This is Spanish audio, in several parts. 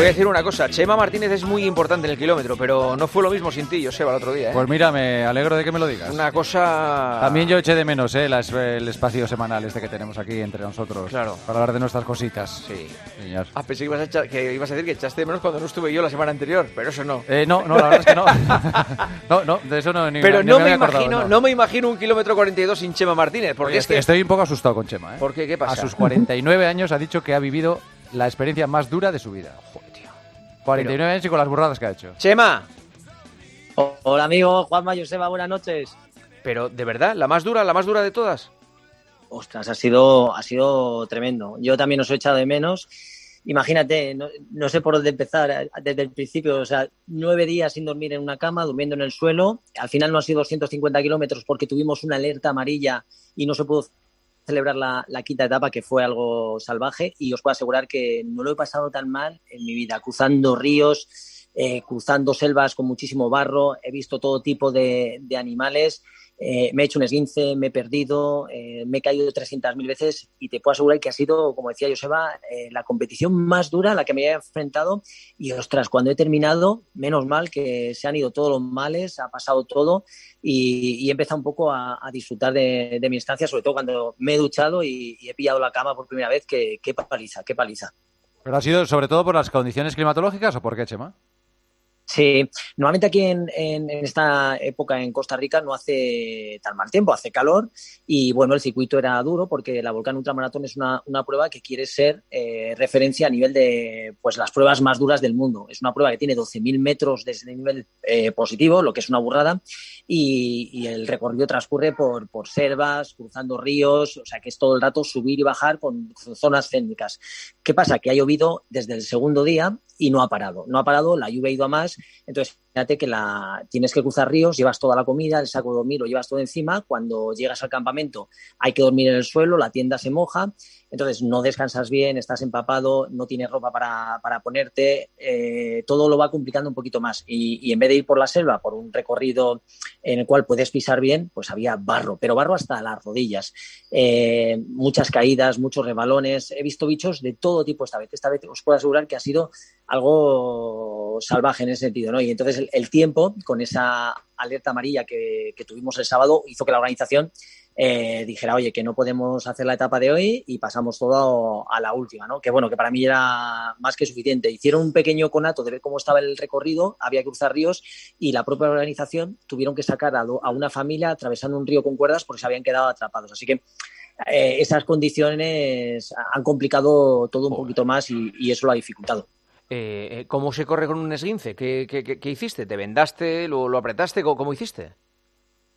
Voy a decir una cosa, Chema Martínez es muy importante en el kilómetro, pero no fue lo mismo sin ti, Joseba, el otro día. ¿eh? Pues mira, me alegro de que me lo digas. Una cosa... También yo eché de menos ¿eh? Las- el espacio semanal este que tenemos aquí entre nosotros. Claro. Para hablar de nuestras cositas. Sí. Señor. Ah, pensé que ibas, a echar- que ibas a decir que echaste de menos cuando no estuve yo la semana anterior, pero eso no. Eh, no, no, la verdad es que no. no, no, de eso no ni pero ni no, me acordado, imagino, no. me imagino un kilómetro 42 sin Chema Martínez, porque Oye, es que... Estoy un poco asustado con Chema. ¿eh? ¿Por qué? ¿Qué pasa? A sus 49 años ha dicho que ha vivido la experiencia más dura de su vida. Joder, tío. 49 años y con las burradas que ha hecho. Chema, Oh, Hola amigo, Juanma Joseba, buenas noches. pero de verdad, la más dura, la más dura de todas. Ostras, ha sido, ha sido tremendo. Yo también os he echado de menos. Imagínate, no, no sé por dónde empezar eh, desde el principio. O sea, nueve días sin dormir en una cama, durmiendo en el suelo. Al final no han sido 250 kilómetros porque tuvimos una alerta amarilla y no se pudo celebrar la, quinta etapa, que fue algo salvaje. Y os puedo asegurar que no lo he pasado tan mal en mi vida, cruzando ríos, eh, cruzando selvas con muchísimo barro. He visto todo tipo de animales. Eh, me he hecho un esguince, me he perdido, eh, me he caído 300.000 veces y te puedo asegurar que ha sido, como decía Joseba, eh, la competición más dura a la que me he enfrentado. Y ostras, cuando he terminado, menos mal que se han ido todos los males, ha pasado todo y, he empezado un poco a, disfrutar de, mi estancia, sobre todo cuando me he duchado y, y he pillado la cama por primera vez. que qué paliza, qué paliza. ¿Pero ha sido sobre todo por las condiciones climatológicas o por qué, Chema? Sí, normalmente aquí en, en- esta época en Costa Rica no hace tan mal tiempo, hace calor y bueno, el circuito era duro porque la Volcán Ultramaratón es una, una prueba que quiere ser eh, referencia a nivel de pues las pruebas más duras del mundo. Es una prueba que tiene 12.000 metros desde el nivel eh, positivo, lo que es una burrada, y, el recorrido transcurre por, por selvas, cruzando ríos, o sea que es todo el rato subir y bajar con, zonas técnicas. ¿Qué pasa? Que ha llovido desde el segundo día y no ha parado. No ha parado, la lluvia ha ido a más. Entonces, fíjate que la, tienes que cruzar ríos, llevas toda la comida, el saco de dormir lo llevas todo encima. Cuando llegas al campamento hay que dormir en el suelo, la tienda se moja. Entonces, no descansas bien, estás empapado, no tienes ropa para, para ponerte. eh, todo lo va complicando un poquito más. Y, en vez de ir por la selva, por un recorrido en el cual puedes pisar bien, pues había barro, pero barro hasta las rodillas. Eh, muchas caídas, muchos rebalones. He visto bichos de todo tipo esta vez. Esta vez os puedo asegurar que ha sido algo salvaje en ese sentido, ¿no? Y entonces el, el tiempo, con esa alerta amarilla que, que tuvimos el sábado, hizo que la organización eh, dijera, oye, que no podemos hacer la etapa de hoy y pasamos todo a la última, ¿no? Que bueno, que para mí era más que suficiente. Hicieron un pequeño conato de ver cómo estaba el recorrido, había que cruzar ríos y la propia organización tuvieron que sacar a, a una familia atravesando un río con cuerdas porque se habían quedado atrapados. Así que eh, esas condiciones han complicado todo un poquito más y, y eso lo ha dificultado. Eh, eh, ¿Cómo se corre con un esguince? ¿Qué, qué- qué- hiciste? ¿Te vendaste? ¿Lo, apretaste? ¿Cómo, hiciste?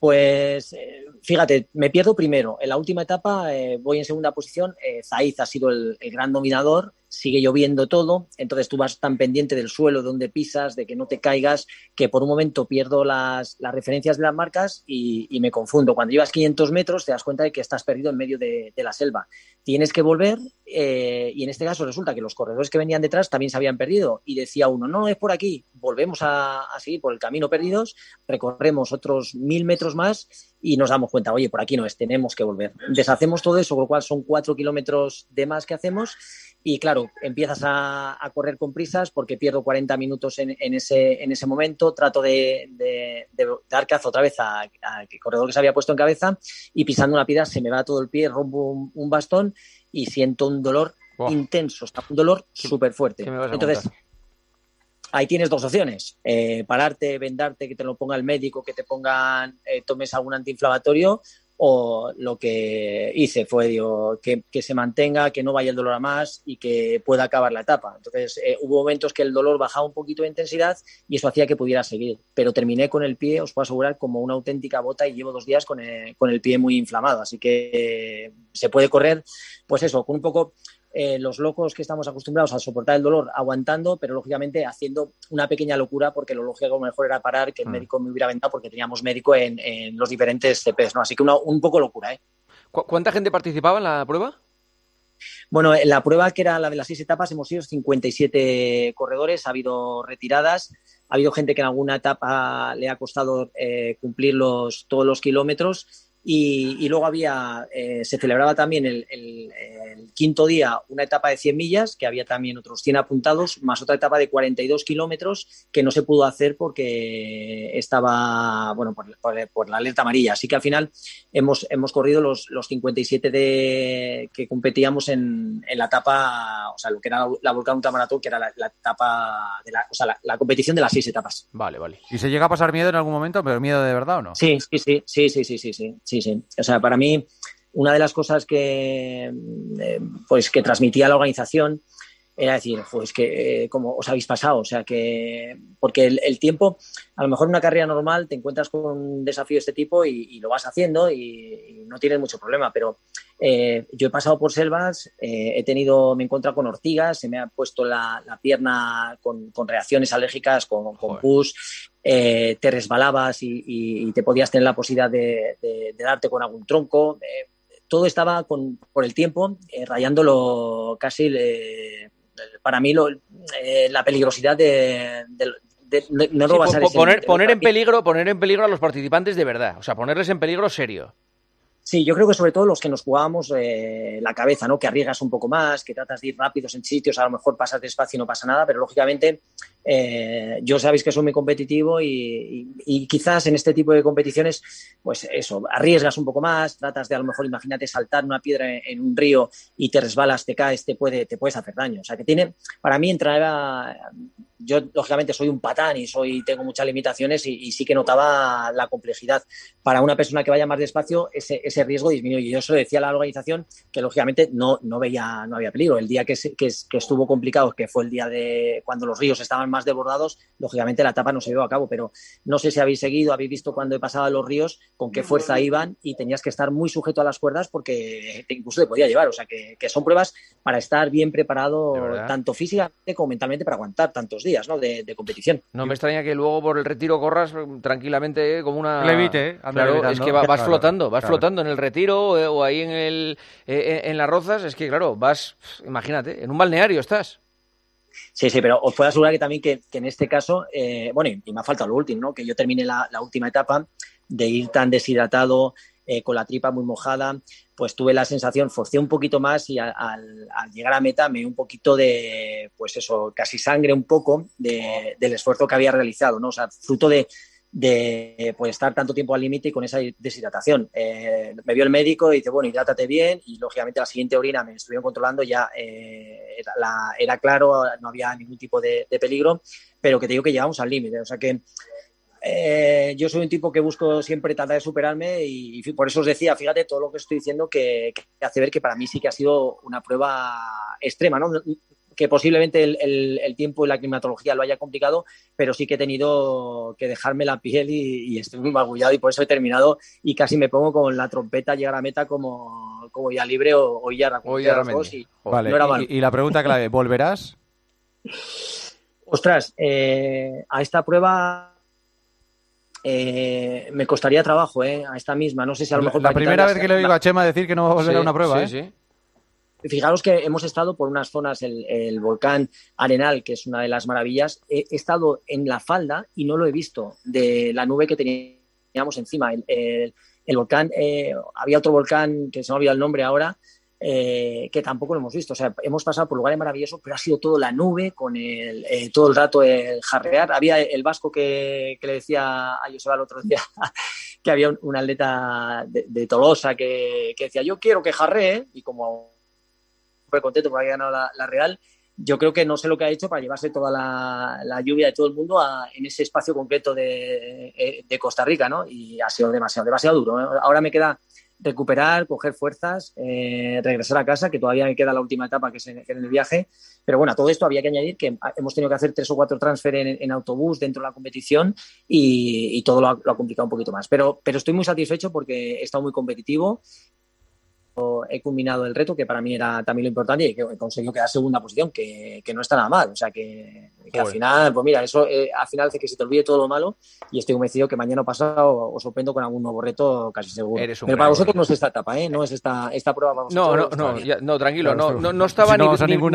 Pues eh, fíjate, me pierdo primero. En la última etapa eh, voy en segunda posición. Zaiz ha sido el, el gran dominador. Sigue lloviendo todo. Entonces tú vas tan pendiente del suelo, de donde pisas, de que no te caigas, que por un momento pierdo las, las referencias de las marcas y, me confundo. Cuando llevas 500 metros te das cuenta de que estás perdido en medio de, de la selva. Tienes que volver eh, y en este caso resulta que los corredores que venían detrás también se habían perdido. Y decía uno, no, es por aquí. Volvemos a, a seguir por el camino perdidos recorremos otros mil metros más y nos damos cuenta, oye, por aquí no es, tenemos que volver. Deshacemos todo eso, con lo cual son cuatro kilómetros de más que hacemos y claro, empiezas a, a correr con prisas porque pierdo 40 minutos en, en ese, en ese momento, trato de, de- de dar caza otra vez a- al corredor que se había puesto en cabeza y pisando una piedra se me va todo el pie, rompo un, un bastón y siento un dolor Buah. intenso, está un dolor súper fuerte. Entonces, contar? Ahí tienes dos opciones. Eh, pararte, vendarte, que te lo ponga el médico, que te pongan, eh, tomes algún antiinflamatorio, o lo que hice fue digo, que, se mantenga, que no vaya el dolor a más y que pueda acabar la etapa. Entonces eh, hubo momentos que el dolor bajaba un poquito de intensidad y eso hacía que pudiera seguir. Pero terminé con el pie, os puedo asegurar, como una auténtica bota y llevo dos días con el, con el pie muy inflamado. Así que se puede correr, pues eso, con un poco eh, los locos que estamos acostumbrados a soportar el dolor aguantando, pero lógicamente haciendo una pequeña locura porque lo lógico a lo mejor era parar, que el Mm. médico me hubiera vendado porque teníamos médico en, en los diferentes CPs, ¿no? Así que una- un poco locura, ¿eh? ¿Cu- ¿Cuánta gente participaba en la prueba? Bueno, en la prueba que era la de las seis etapas hemos sido 57 corredores, ha habido retiradas, ha habido gente que en alguna etapa le ha costado eh, cumplir los, todos los kilómetros Y, luego había, eh, se celebraba también el, quinto día una etapa de 100 millas, que había también otros 100 apuntados, más otra etapa de 42 kilómetros que no se pudo hacer porque estaba, bueno, por, la alerta amarilla. Así que al final hemos, hemos corrido los, los 57 de, que competíamos en, la etapa, o sea, lo que era la, Volcán Ultramaratón, que era la, etapa, de la, o sea, la, competición de las seis etapas. Vale, vale. ¿Y se llega a pasar miedo en algún momento, pero miedo de verdad o no? Sí, sí, sí, sí, sí, sí, sí, sí sí, sí. O sea, para mí, una de las cosas que, eh, pues, que transmitía la organización era decir, pues que eh, como os habéis pasado, o sea que porque el, tiempo, a lo mejor en una carrera normal te encuentras con un desafío de este tipo y, lo vas haciendo y, no tienes mucho problema, pero eh, yo he pasado por selvas, he tenido, me he encontrado con ortigas, se me ha puesto la, pierna con, reacciones alérgicas, con, con pus, eh, te resbalabas y, te podías tener la posibilidad de, darte con algún tronco. Eh, todo estaba con, por el tiempo eh, rayándolo casi, para mí, la peligrosidad de, no lo vas a poner, poner en peligro poner en peligro a los participantes de verdad o sea ponerles en peligro serio Sí, yo creo que sobre todo los que nos jugábamos eh, la cabeza, ¿no? Que arriesgas un poco más, que tratas de ir rápidos en sitios, a lo mejor pasas despacio y no pasa nada, pero lógicamente eh, yo sabéis que soy muy competitivo y, quizás en este tipo de competiciones, pues eso, arriesgas un poco más, tratas de a lo mejor, imagínate, saltar una piedra en, un río y te resbalas, te caes, te, puede, te puedes hacer daño. O sea, que tiene, para mí entrar yo lógicamente soy un patán y soy tengo muchas limitaciones y, sí que notaba la complejidad. Para una persona que vaya más despacio, ese, ese riesgo disminuye. Y yo se lo decía a la organización que lógicamente no, no veía, no había peligro. El día que, que, que, estuvo complicado, que fue el día de cuando los ríos estaban más desbordados, lógicamente la etapa no se llevó a cabo. Pero no sé si habéis seguido, habéis visto cuando he pasado los ríos, con qué fuerza iban y tenías que estar muy sujeto a las cuerdas porque incluso te podía llevar. O sea que, que son pruebas para estar bien preparado tanto físicamente como mentalmente para aguantar tantos días ¿no? de, competición. No me extraña que luego por el retiro corras tranquilamente como una... Levite, ¿eh? Claro, es que vas flotando, vas flotando en el retiro eh, o ahí en, el, eh, en las rozas, es que claro, vas, imagínate, en un balneario estás. Sí, sí, pero os puedo asegurar que también que, en este caso, bueno, y, me ha faltado lo último, ¿no? Que yo termine la, la última etapa de ir tan deshidratado, eh, con la tripa muy mojada, pues tuve la sensación, forcé un poquito más y al, llegar a meta me dio un poquito de, pues eso, casi sangre un poco del esfuerzo que había realizado, ¿no? O sea, fruto de, de pues, estar tanto tiempo al límite y con esa deshidratación. Eh, me vio el médico y dice, bueno, hidrátate bien y lógicamente la siguiente orina me estuvieron controlando, ya eh, era, claro, no había ningún tipo de, de, peligro, pero que te digo que llegamos al límite. O sea que eh, yo soy un tipo que busco siempre tratar de superarme y, por eso os decía, fíjate todo lo que estoy diciendo que, hace ver que para mí sí que ha sido una prueba extrema, ¿no? que posiblemente el, tiempo y la climatología lo haya complicado, pero sí que he tenido que dejarme la piel y, estoy muy magullado y por eso he terminado y casi me pongo con la trompeta llegar a meta como, como ya libre o, ya o ya y, vale. y, la pregunta clave, ¿volverás? Ostras, eh, a esta prueba eh, me costaría trabajo eh, a esta misma. No sé si a lo mejor. La, primera vez que le digo a Chema decir que no va a volver a una prueba. Sí, ¿eh? sí. Fijaros que hemos estado por unas zonas, el, volcán Arenal, que es una de las maravillas. He, estado en la falda y no lo he visto de la nube que teníamos encima. El, volcán, eh, había otro volcán que se me ha olvidado el nombre ahora, eh, que tampoco lo hemos visto. O sea, hemos pasado por lugares maravillosos, pero ha sido todo la nube, con el, eh, todo el rato el jarrear. Había el vasco que, le decía a Joseba el otro día que había un, atleta de, Tolosa que, decía, yo quiero que jarree, y como fue contento porque había ganado la, Real, yo creo que no sé lo que ha hecho para llevarse toda la, lluvia de todo el mundo en ese espacio concreto de, eh, de, Costa Rica, ¿no? Y ha sido demasiado, demasiado duro. Ahora me queda recuperar, coger fuerzas, eh, regresar a casa, que todavía me queda la última etapa que es en, el viaje. Pero bueno, a todo esto había que añadir que hemos tenido que hacer tres o cuatro transfer en, autobús dentro de la competición y, todo lo ha, complicado un poquito más. Pero, pero estoy muy satisfecho porque he estado muy competitivo. He culminado el reto, que para mí era también lo importante, y que he conseguido quedar segunda posición, que, que no está nada mal. O sea que Que al final, pues mira, eso eh, al final hace que se te olvide todo lo malo y estoy convencido que mañana pasado os sorprendo con algún nuevo reto casi seguro. Pero para vosotros no es esta etapa, ¿eh? No es esta, esta prueba. Vamos no, no, no, no, tranquilo, no, no, estaba ni,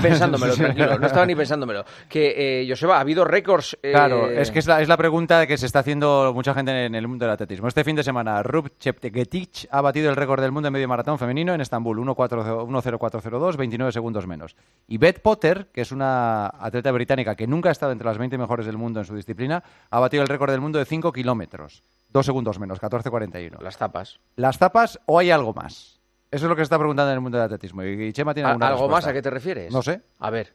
pensándomelo, tranquilo, no estaba ni pensándomelo. Que, eh, Joseba, ha habido récords. Eh, claro, es que es la, es la pregunta que se está haciendo mucha gente en el mundo del atletismo. Este fin de semana, Rub Cheptegetich ha batido el récord del mundo en medio maratón femenino en Estambul, 1.0402, 29 segundos menos. Y Beth Potter, que es una atleta británica que nunca ha estado entre las 20 mejores del mundo en su disciplina, ha batido el récord del mundo de 5 kilómetros. Dos segundos menos, 14.41. Las tapas. ¿Las tapas o hay algo más? Eso es lo que se está preguntando en el mundo del atletismo. Y Chema tiene alguna ¿Algo más a qué te refieres? No sé. A ver.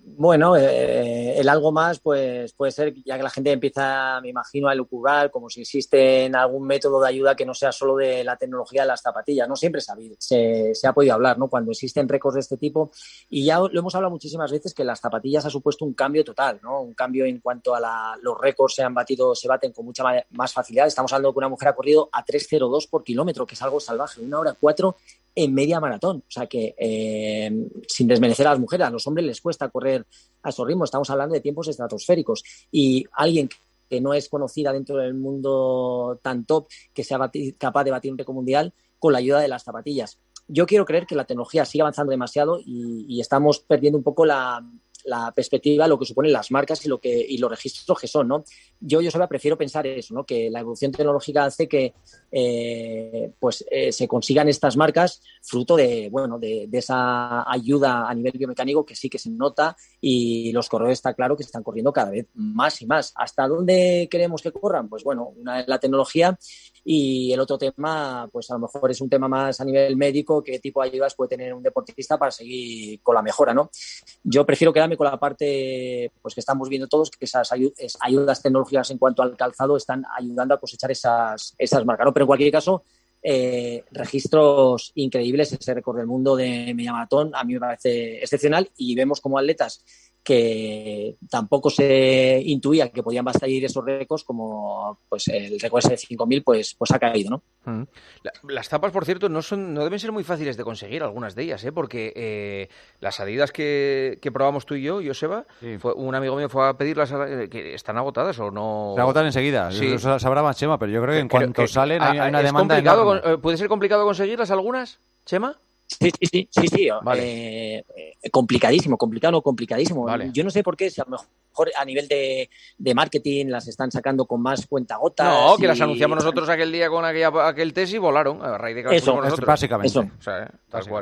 Bueno, eh, el algo más, pues puede ser, ya que la gente empieza, me imagino, a lucubrar, como si existe algún método de ayuda que no sea solo de la tecnología de las zapatillas. No siempre se, se, ha podido hablar, ¿no? Cuando existen récords de este tipo. Y ya lo hemos hablado muchísimas veces que las zapatillas ha supuesto un cambio total, ¿no? Un cambio en cuanto a los récords se han batido, se baten con mucha más facilidad. Estamos hablando de que una mujer ha corrido a 3.02 por kilómetro, que es algo salvaje, una hora cuatro en media maratón. O sea que, eh, sin desmerecer a las mujeres, a los hombres les cuesta correr a esos ritmos. Estamos hablando de tiempos estratosféricos. Y alguien que no es conocida dentro del mundo tan top, que sea capaz de batir un récord mundial con la ayuda de las zapatillas. Yo quiero creer que la tecnología sigue avanzando demasiado y estamos perdiendo un poco la, la perspectiva, lo que suponen las marcas y lo que y los registros que son, ¿no? Yo, yo prefiero pensar eso, ¿no? Que la evolución tecnológica hace que eh, pues eh, se consigan estas marcas fruto de, bueno, de, esa ayuda a nivel biomecánico que sí que se nota y los corredores está claro que están corriendo cada vez más y más. ¿Hasta dónde queremos que corran? Pues bueno, una es la tecnología y el otro tema, pues a lo mejor es un tema más a nivel médico, qué tipo de ayudas puede tener un deportista para seguir con la mejora, ¿no? Yo prefiero quedarme con la parte pues que estamos viendo todos, que esas ayudas tecnológicas en cuanto al calzado están ayudando a cosechar esas, esas marcas. Pero en cualquier caso, eh, registros increíbles, ese récord del mundo de media maratón a mí me parece excepcional y vemos como atletas que tampoco se intuía que podían ir esos récords, como pues el récord ese de 5.000, pues, pues ha caído, ¿no? Mm. las tapas, por cierto, no son no deben ser muy fáciles de conseguir, algunas de ellas, ¿eh? porque eh, las adidas que, que, probamos tú y yo, Joseba, fue, un amigo mío fue a pedirlas, eh, que están agotadas o no... Se agotan enseguida, sí. Eso sabrá más Chema, pero yo creo que en cuanto salen hay, una demanda ¿Puede ser complicado conseguirlas algunas, Chema? Sí, sí, sí, sí, sí. Eh, complicadísimo, complicado, complicadísimo. Yo no sé por qué, si a lo mejor a nivel de, marketing las están sacando con más cuentagotas. No, que las anunciamos nosotros aquel día con aquel test y volaron a raíz de que eso, nosotros. Básicamente.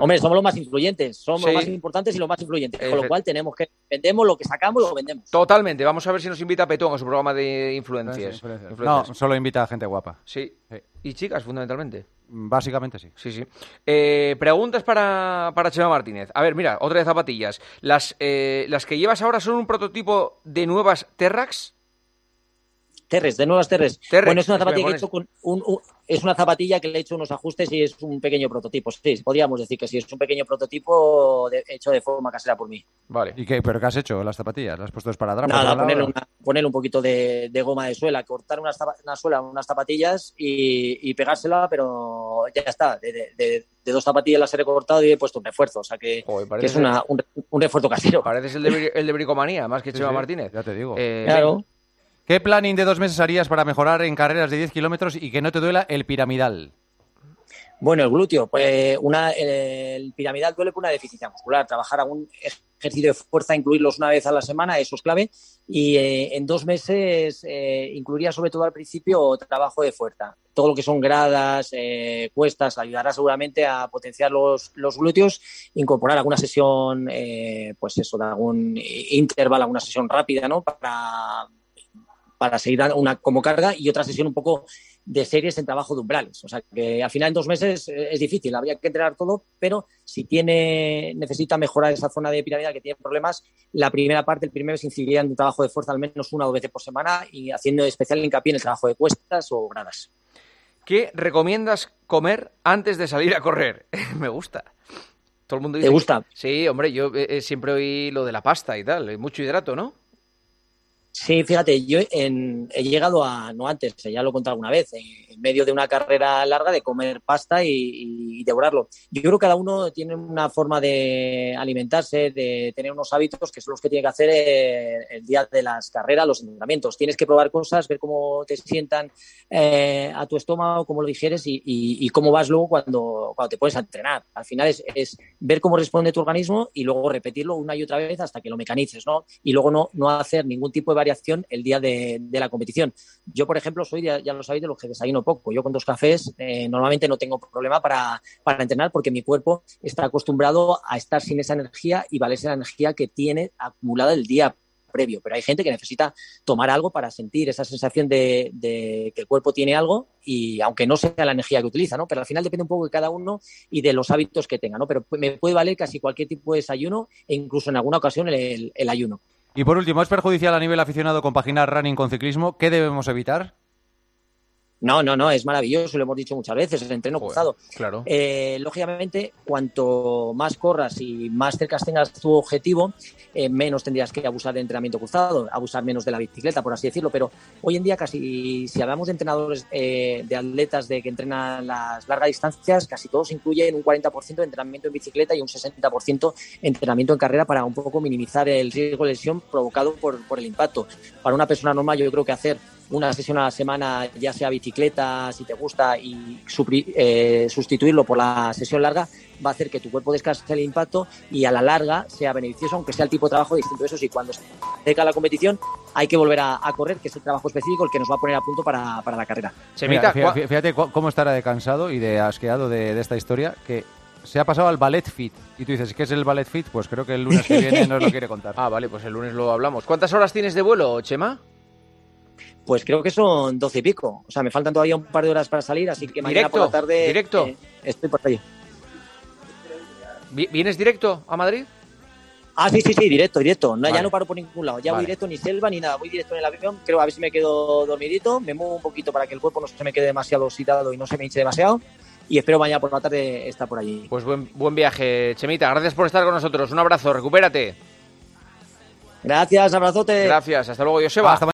Hombre, somos los más influyentes, somos los más importantes y los más influyentes. Con lo cual tenemos que vendemos lo que sacamos, lo vendemos. Totalmente. Vamos a ver si nos invita Petón a su programa de influencias. No, solo invita a gente guapa. sí. Y chicas, fundamentalmente. Básicamente sí. Sí, sí. Eh, preguntas para, para Chema Martínez. A ver, mira, otra de zapatillas. Las, eh, ¿Las que llevas ahora son un prototipo de nuevas Terrax? Terres, de nuevas Terres. bueno, es una zapatilla que he hecho con un, es una zapatilla que le he hecho unos ajustes y es un pequeño prototipo. Sí, podríamos decir que sí, es un pequeño prototipo hecho de forma casera por mí. Vale. ¿Y qué, pero qué has hecho las zapatillas? ¿Las has puesto para atrás? Nada, ponerle, ponerle, un poquito de, goma de suela, cortar una, una suela, unas zapatillas y, pegársela, pero ya está. De, dos zapatillas las he recortado y he puesto un refuerzo. O sea que, es una, un, refuerzo casero. Pareces el de, el de Bricomanía, más que Chema Martínez. Ya te digo. Eh, claro. ¿Qué planning de dos meses harías para mejorar en carreras de 10 kilómetros y que no te duela el piramidal? Bueno, el glúteo, pues una, el piramidal duele por una deficiencia muscular. Trabajar algún ejercicio de fuerza, incluirlos una vez a la semana, eso es clave. Y eh, en dos meses eh, incluiría sobre todo al principio trabajo de fuerza. Todo lo que son gradas, eh, cuestas, ayudará seguramente a potenciar los, los glúteos, incorporar alguna sesión, pues eso, de algún intervalo, alguna sesión rápida, ¿no? Para para seguir una como carga y otra sesión un poco de series en trabajo de umbrales. O sea que al final en dos meses eh, es difícil, habría que entrenar todo, pero si tiene, necesita mejorar esa zona de piramidal que tiene problemas, la primera parte, el primer mes incidiría en un trabajo de fuerza al menos una o dos veces por semana y haciendo especial hincapié en el trabajo de cuestas o gradas. ¿Qué recomiendas comer antes de salir a correr? Me gusta. Todo el mundo dice. ¿Te gusta? Sí, hombre, yo eh, eh, siempre oí lo de la pasta y tal, mucho hidrato, ¿no? Sí, fíjate, yo he llegado a, no antes, ya lo he contado alguna vez, en medio de una carrera larga de comer pasta y, devorarlo. Yo creo que cada uno tiene una forma de alimentarse, de tener unos hábitos que son los que tiene que hacer eh, el, día de las carreras, los entrenamientos. Tienes que probar cosas, ver cómo te sientan eh, a tu estómago, cómo lo digieres y, cómo vas luego cuando, te pones a entrenar. Al final es, es, ver cómo responde tu organismo y luego repetirlo una y otra vez hasta que lo mecanices, ¿no? Y luego no, no hacer ningún tipo de variación el día de, la competición. Yo, por ejemplo, soy, ya, lo sabéis, de los que desayuno poco. Yo con dos cafés eh, normalmente no tengo problema para, entrenar porque mi cuerpo está acostumbrado a estar sin esa energía y valerse la energía que tiene acumulada el día previo, pero hay gente que necesita tomar algo para sentir esa sensación de, de, que el cuerpo tiene algo y aunque no sea la energía que utiliza, ¿no? Pero al final depende un poco de cada uno y de los hábitos que tenga, ¿no? Pero me puede valer casi cualquier tipo de desayuno e incluso en alguna ocasión el ayuno. Y por último, ¿es perjudicial a nivel aficionado compaginar running con ciclismo? ¿Qué debemos evitar? No, no, no, es maravilloso, lo hemos dicho muchas veces, el entreno cruzado. Claro. Eh, lógicamente, cuanto más corras y más cerca tengas tu objetivo, eh, menos tendrías que abusar de entrenamiento cruzado, abusar menos de la bicicleta, por así decirlo. Pero hoy en día, casi si hablamos de entrenadores, eh, de atletas de que entrenan las largas distancias, casi todos incluyen un 40% de entrenamiento en bicicleta y un 60% de entrenamiento en carrera para un poco minimizar el riesgo de lesión provocado por, por el impacto. Para una persona normal, yo creo que hacer una sesión a la semana, ya sea bicicleta, si te gusta, y eh, sustituirlo por la sesión larga, va a hacer que tu cuerpo descanse el impacto y a la larga sea beneficioso, aunque sea el tipo de trabajo distinto. Eso sí, cuando se acerca la competición hay que volver a, correr, que es el trabajo específico el que nos va a poner a punto para, la carrera. fíjate, cómo estará de cansado y de asqueado de, esta historia, que se ha pasado al ballet fit. Y tú dices, ¿qué es el ballet fit? Pues creo que el lunes que viene nos lo quiere contar. Ah, vale, pues el lunes lo hablamos. ¿Cuántas horas tienes de vuelo, Chema? Pues creo que son doce y pico. O sea, me faltan todavía un par de horas para salir, así que mañana por la tarde. ¿Directo? Eh, estoy por allí. ¿Vienes directo a Madrid? Ah, sí, sí, sí, directo, directo. No, Ya no paro por ningún lado. Ya voy directo ni selva ni nada. Voy directo en el avión. Creo a ver si me quedo dormidito. Me muevo un poquito para que el cuerpo no se me quede demasiado oxidado y no se me hinche demasiado. Y espero mañana por la tarde estar por allí. Pues buen, buen viaje, Chemita. Gracias por estar con nosotros. Un abrazo. Recupérate. Gracias, abrazote. Gracias. Hasta luego, Joseba. Hasta